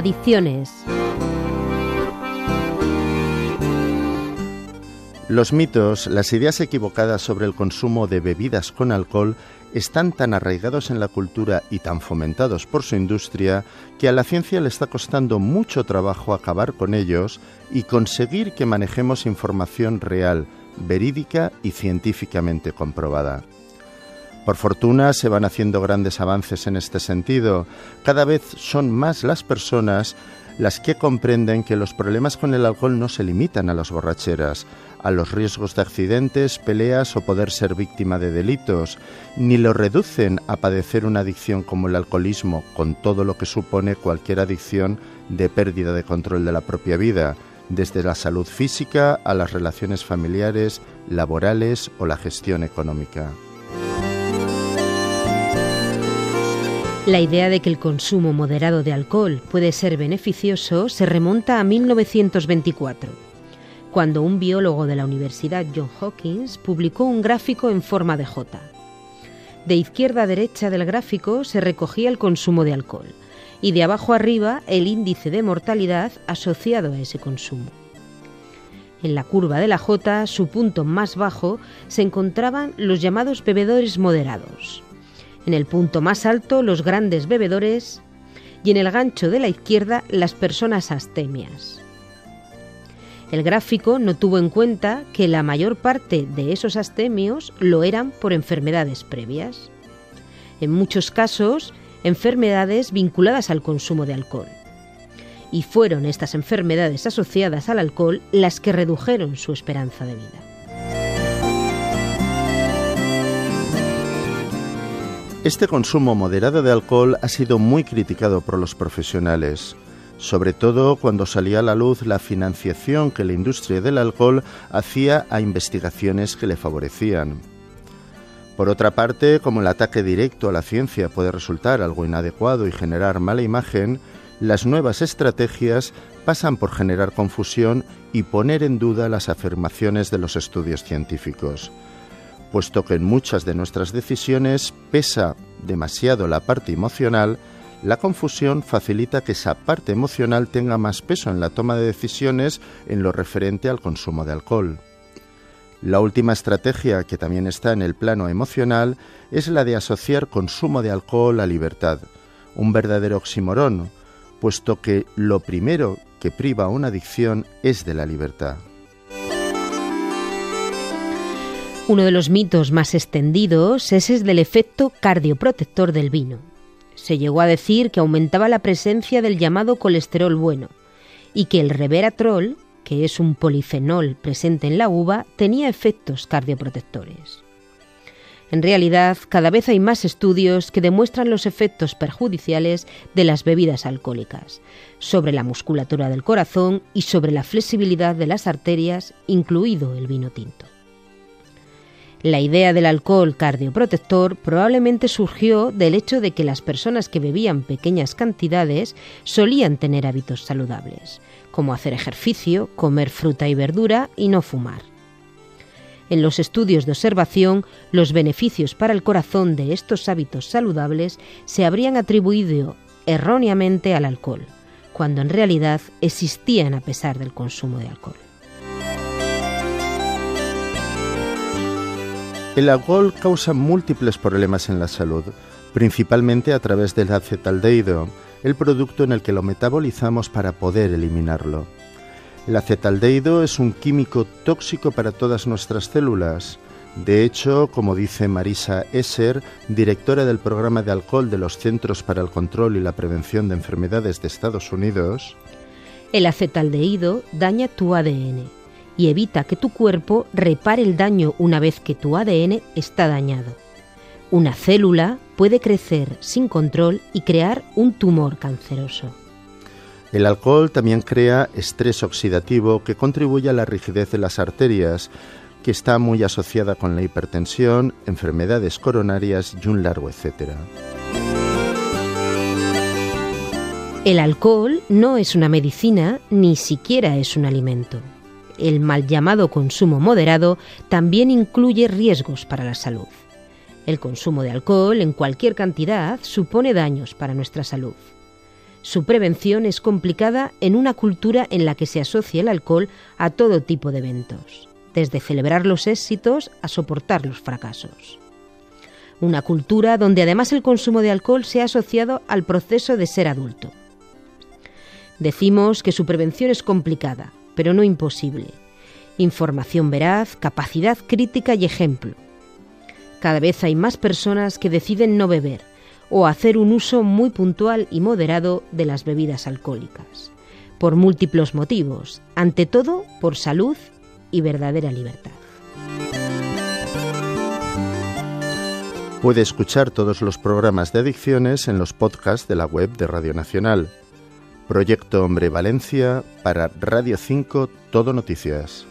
Adicciones. Los mitos, las ideas equivocadas sobre el consumo de bebidas con alcohol están tan arraigados en la cultura y tan fomentados por su industria que a la ciencia le está costando mucho trabajo acabar con ellos y conseguir que manejemos información real, verídica y científicamente comprobada. Por fortuna se van haciendo grandes avances en este sentido. Cada vez son más las personas las que comprenden que los problemas con el alcohol no se limitan a las borracheras, a los riesgos de accidentes, peleas o poder ser víctima de delitos, ni lo reducen a padecer una adicción como el alcoholismo, con todo lo que supone cualquier adicción de pérdida de control de la propia vida, desde la salud física a las relaciones familiares, laborales o la gestión económica. La idea de que el consumo moderado de alcohol puede ser beneficioso se remonta a 1924, cuando un biólogo de la Universidad John Hopkins publicó un gráfico en forma de J. De izquierda a derecha del gráfico se recogía el consumo de alcohol y de abajo arriba el índice de mortalidad asociado a ese consumo. En la curva de la J, su punto más bajo, se encontraban los llamados bebedores moderados. En el punto más alto, los grandes bebedores y en el gancho de la izquierda, las personas astemias. El gráfico no tuvo en cuenta que la mayor parte de esos astemios lo eran por enfermedades previas. En muchos casos, enfermedades vinculadas al consumo de alcohol. Y fueron estas enfermedades asociadas al alcohol las que redujeron su esperanza de vida. Este consumo moderado de alcohol ha sido muy criticado por los profesionales, sobre todo cuando salía a la luz la financiación que la industria del alcohol hacía a investigaciones que le favorecían. Por otra parte, como el ataque directo a la ciencia puede resultar algo inadecuado y generar mala imagen, las nuevas estrategias pasan por generar confusión y poner en duda las afirmaciones de los estudios científicos puesto que en muchas de nuestras decisiones pesa demasiado la parte emocional, la confusión facilita que esa parte emocional tenga más peso en la toma de decisiones en lo referente al consumo de alcohol. La última estrategia, que también está en el plano emocional, es la de asociar consumo de alcohol a libertad, un verdadero oximorón, puesto que lo primero que priva una adicción es de la libertad. Uno de los mitos más extendidos es el del efecto cardioprotector del vino. Se llegó a decir que aumentaba la presencia del llamado colesterol bueno y que el reveratrol, que es un polifenol presente en la uva, tenía efectos cardioprotectores. En realidad, cada vez hay más estudios que demuestran los efectos perjudiciales de las bebidas alcohólicas, sobre la musculatura del corazón y sobre la flexibilidad de las arterias, incluido el vino tinto. La idea del alcohol cardioprotector probablemente surgió del hecho de que las personas que bebían pequeñas cantidades solían tener hábitos saludables, como hacer ejercicio, comer fruta y verdura y no fumar. En los estudios de observación, los beneficios para el corazón de estos hábitos saludables se habrían atribuido erróneamente al alcohol, cuando en realidad existían a pesar del consumo de alcohol. El alcohol causa múltiples problemas en la salud, principalmente a través del acetaldehído, el producto en el que lo metabolizamos para poder eliminarlo. El acetaldehído es un químico tóxico para todas nuestras células. De hecho, como dice Marisa Esser, directora del programa de alcohol de los Centros para el Control y la Prevención de Enfermedades de Estados Unidos, el acetaldehído daña tu ADN y evita que tu cuerpo repare el daño una vez que tu ADN está dañado. Una célula puede crecer sin control y crear un tumor canceroso. El alcohol también crea estrés oxidativo que contribuye a la rigidez de las arterias, que está muy asociada con la hipertensión, enfermedades coronarias y un largo etcétera. El alcohol no es una medicina ni siquiera es un alimento el mal llamado consumo moderado también incluye riesgos para la salud. El consumo de alcohol en cualquier cantidad supone daños para nuestra salud. Su prevención es complicada en una cultura en la que se asocia el alcohol a todo tipo de eventos, desde celebrar los éxitos a soportar los fracasos. Una cultura donde además el consumo de alcohol se ha asociado al proceso de ser adulto. Decimos que su prevención es complicada, pero no imposible. Información veraz, capacidad crítica y ejemplo. Cada vez hay más personas que deciden no beber o hacer un uso muy puntual y moderado de las bebidas alcohólicas, por múltiples motivos, ante todo por salud y verdadera libertad. Puede escuchar todos los programas de adicciones en los podcasts de la web de Radio Nacional. Proyecto Hombre Valencia para Radio 5 Todo Noticias.